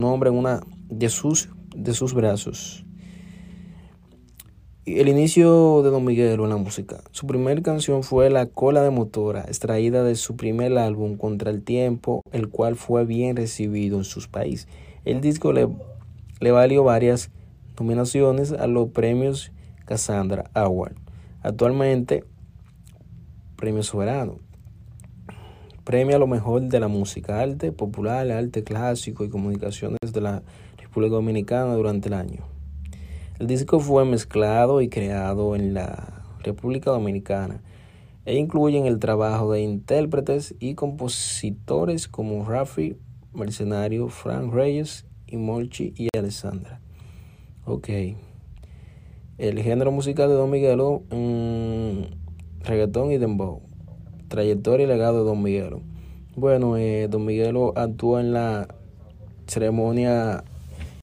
nombre en una de sus, de sus brazos. El inicio de Don Miguelo en la música. Su primera canción fue La cola de motora, extraída de su primer álbum Contra el Tiempo, el cual fue bien recibido en sus países. El disco le, le valió varias nominaciones a los premios Cassandra Award. Actualmente, Premio Soberano. Premio a lo mejor de la música, arte popular, arte clásico y comunicaciones de la República Dominicana durante el año. El disco fue mezclado y creado en la República Dominicana e incluyen el trabajo de intérpretes y compositores como Rafi Mercenario, Frank Reyes y Molchi y Alessandra. Ok. El género musical de Don Miguelo, mmm, reggaetón y dembow. Trayectoria y legado de Don Miguelo. Bueno, eh, Don Miguelo actuó en la ceremonia